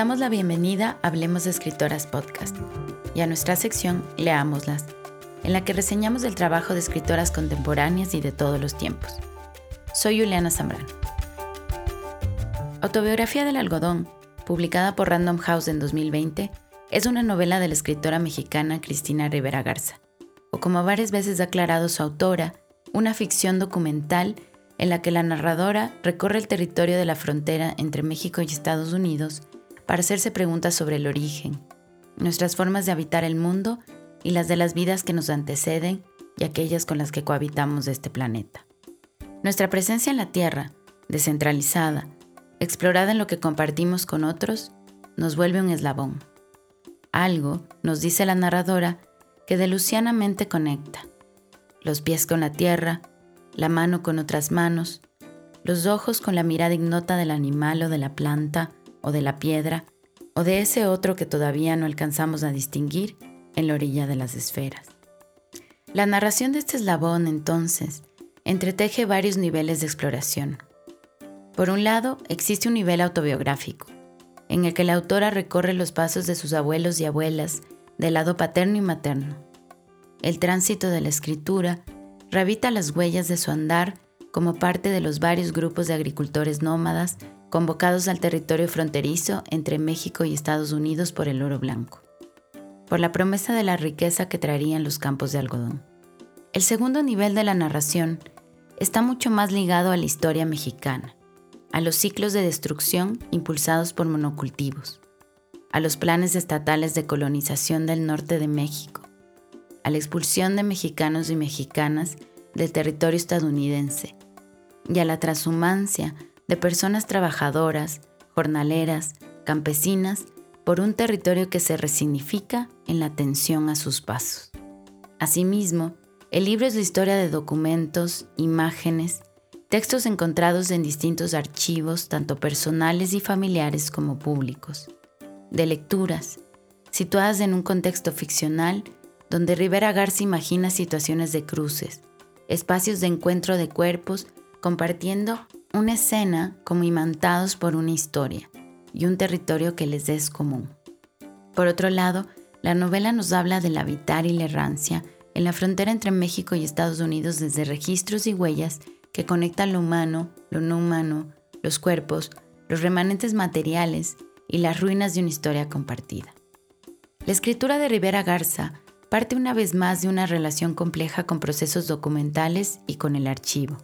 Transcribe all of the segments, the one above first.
damos la bienvenida a Hablemos de Escritoras Podcast y a nuestra sección Leámoslas, en la que reseñamos el trabajo de escritoras contemporáneas y de todos los tiempos. Soy Juliana Zambrano. Autobiografía del algodón, publicada por Random House en 2020, es una novela de la escritora mexicana Cristina Rivera Garza, o como varias veces ha aclarado su autora, una ficción documental en la que la narradora recorre el territorio de la frontera entre México y Estados Unidos para hacerse preguntas sobre el origen, nuestras formas de habitar el mundo y las de las vidas que nos anteceden y aquellas con las que cohabitamos de este planeta. Nuestra presencia en la Tierra, descentralizada, explorada en lo que compartimos con otros, nos vuelve un eslabón. Algo, nos dice la narradora, que delucianamente conecta. Los pies con la tierra, la mano con otras manos, los ojos con la mirada ignota del animal o de la planta, o de la piedra, o de ese otro que todavía no alcanzamos a distinguir en la orilla de las esferas. La narración de este eslabón, entonces, entreteje varios niveles de exploración. Por un lado, existe un nivel autobiográfico, en el que la autora recorre los pasos de sus abuelos y abuelas del lado paterno y materno. El tránsito de la escritura revita las huellas de su andar como parte de los varios grupos de agricultores nómadas convocados al territorio fronterizo entre México y Estados Unidos por el oro blanco, por la promesa de la riqueza que traerían los campos de algodón. El segundo nivel de la narración está mucho más ligado a la historia mexicana, a los ciclos de destrucción impulsados por monocultivos, a los planes estatales de colonización del norte de México, a la expulsión de mexicanos y mexicanas del territorio estadounidense y a la transhumancia de personas trabajadoras, jornaleras, campesinas, por un territorio que se resignifica en la atención a sus pasos. Asimismo, el libro es la historia de documentos, imágenes, textos encontrados en distintos archivos, tanto personales y familiares como públicos, de lecturas, situadas en un contexto ficcional donde Rivera Garza imagina situaciones de cruces, espacios de encuentro de cuerpos compartiendo una escena como imantados por una historia y un territorio que les es común. Por otro lado, la novela nos habla del habitar y la errancia en la frontera entre México y Estados Unidos desde registros y huellas que conectan lo humano, lo no humano, los cuerpos, los remanentes materiales y las ruinas de una historia compartida. La escritura de Rivera Garza parte una vez más de una relación compleja con procesos documentales y con el archivo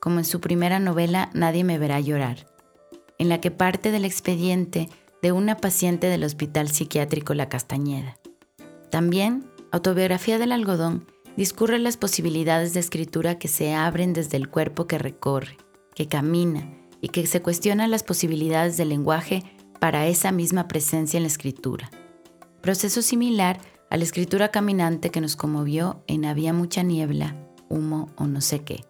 como en su primera novela Nadie me verá llorar, en la que parte del expediente de una paciente del Hospital Psiquiátrico La Castañeda. También, Autobiografía del Algodón discurre las posibilidades de escritura que se abren desde el cuerpo que recorre, que camina y que se cuestionan las posibilidades del lenguaje para esa misma presencia en la escritura. Proceso similar a la escritura caminante que nos conmovió en Había mucha niebla, humo o no sé qué.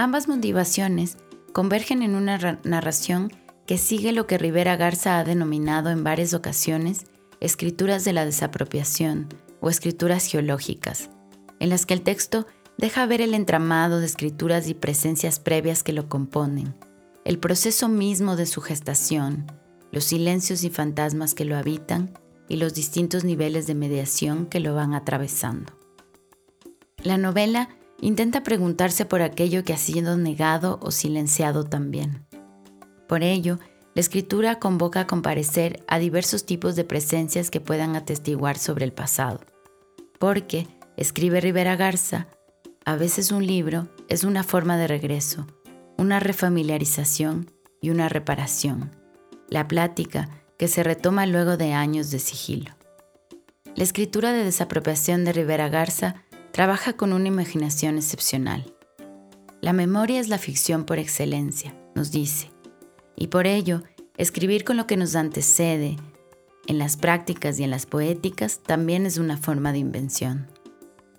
Ambas motivaciones convergen en una narración que sigue lo que Rivera Garza ha denominado en varias ocasiones escrituras de la desapropiación o escrituras geológicas, en las que el texto deja ver el entramado de escrituras y presencias previas que lo componen, el proceso mismo de su gestación, los silencios y fantasmas que lo habitan y los distintos niveles de mediación que lo van atravesando. La novela intenta preguntarse por aquello que ha sido negado o silenciado también. Por ello, la escritura convoca a comparecer a diversos tipos de presencias que puedan atestiguar sobre el pasado. Porque, escribe Rivera Garza, a veces un libro es una forma de regreso, una refamiliarización y una reparación. La plática que se retoma luego de años de sigilo. La escritura de desapropiación de Rivera Garza trabaja con una imaginación excepcional. La memoria es la ficción por excelencia, nos dice, y por ello, escribir con lo que nos antecede, en las prácticas y en las poéticas, también es una forma de invención.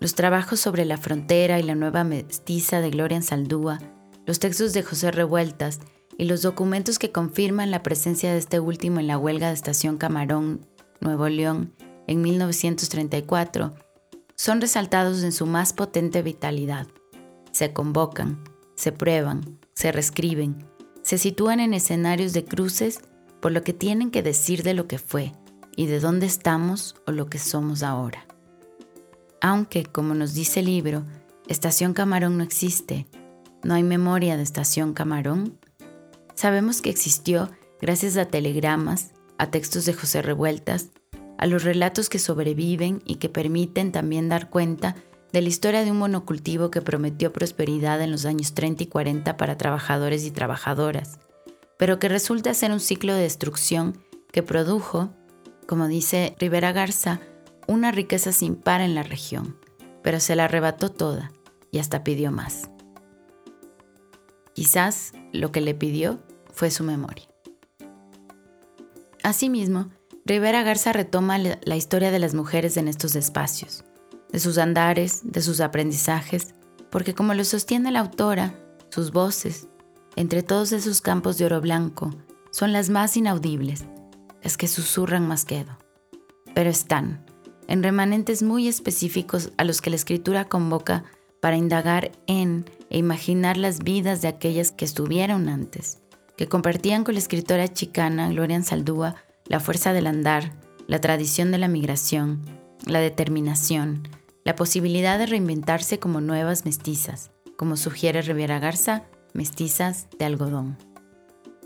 Los trabajos sobre la frontera y la nueva mestiza de Gloria Saldúa, los textos de José Revueltas y los documentos que confirman la presencia de este último en la huelga de Estación Camarón, Nuevo León, en 1934, son resaltados en su más potente vitalidad. Se convocan, se prueban, se reescriben, se sitúan en escenarios de cruces por lo que tienen que decir de lo que fue y de dónde estamos o lo que somos ahora. Aunque, como nos dice el libro, Estación Camarón no existe, no hay memoria de Estación Camarón, sabemos que existió gracias a telegramas, a textos de José Revueltas, a los relatos que sobreviven y que permiten también dar cuenta de la historia de un monocultivo que prometió prosperidad en los años 30 y 40 para trabajadores y trabajadoras, pero que resulta ser un ciclo de destrucción que produjo, como dice Rivera Garza, una riqueza sin par en la región, pero se la arrebató toda y hasta pidió más. Quizás lo que le pidió fue su memoria. Asimismo, Rivera Garza retoma la historia de las mujeres en estos espacios, de sus andares, de sus aprendizajes, porque como lo sostiene la autora, sus voces, entre todos esos campos de oro blanco, son las más inaudibles, las que susurran más quedo. Pero están, en remanentes muy específicos a los que la escritura convoca para indagar en e imaginar las vidas de aquellas que estuvieron antes, que compartían con la escritora chicana Gloria Saldúa la fuerza del andar, la tradición de la migración, la determinación, la posibilidad de reinventarse como nuevas mestizas, como sugiere Riviera Garza, mestizas de algodón.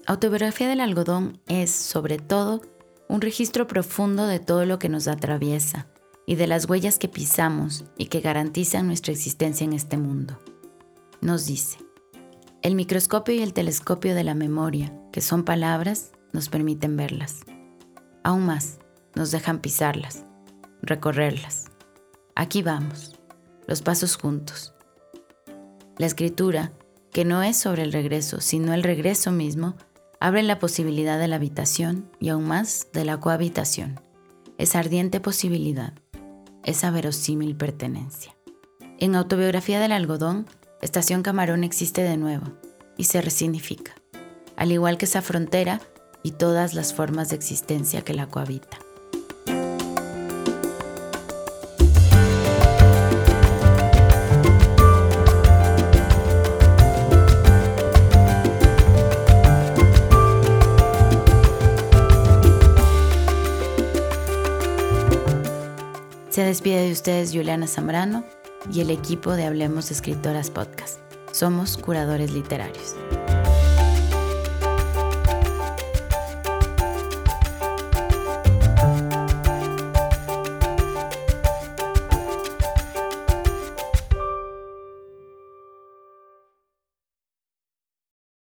Autobiografía del algodón es, sobre todo, un registro profundo de todo lo que nos atraviesa y de las huellas que pisamos y que garantizan nuestra existencia en este mundo. Nos dice, el microscopio y el telescopio de la memoria, que son palabras, nos permiten verlas. Aún más, nos dejan pisarlas, recorrerlas. Aquí vamos, los pasos juntos. La escritura, que no es sobre el regreso, sino el regreso mismo, abre la posibilidad de la habitación y aún más de la cohabitación, esa ardiente posibilidad, esa verosímil pertenencia. En Autobiografía del Algodón, Estación Camarón existe de nuevo y se resignifica, al igual que esa frontera y todas las formas de existencia que la cohabitan. Se despide de ustedes Juliana Zambrano y el equipo de Hablemos Escritoras Podcast. Somos curadores literarios.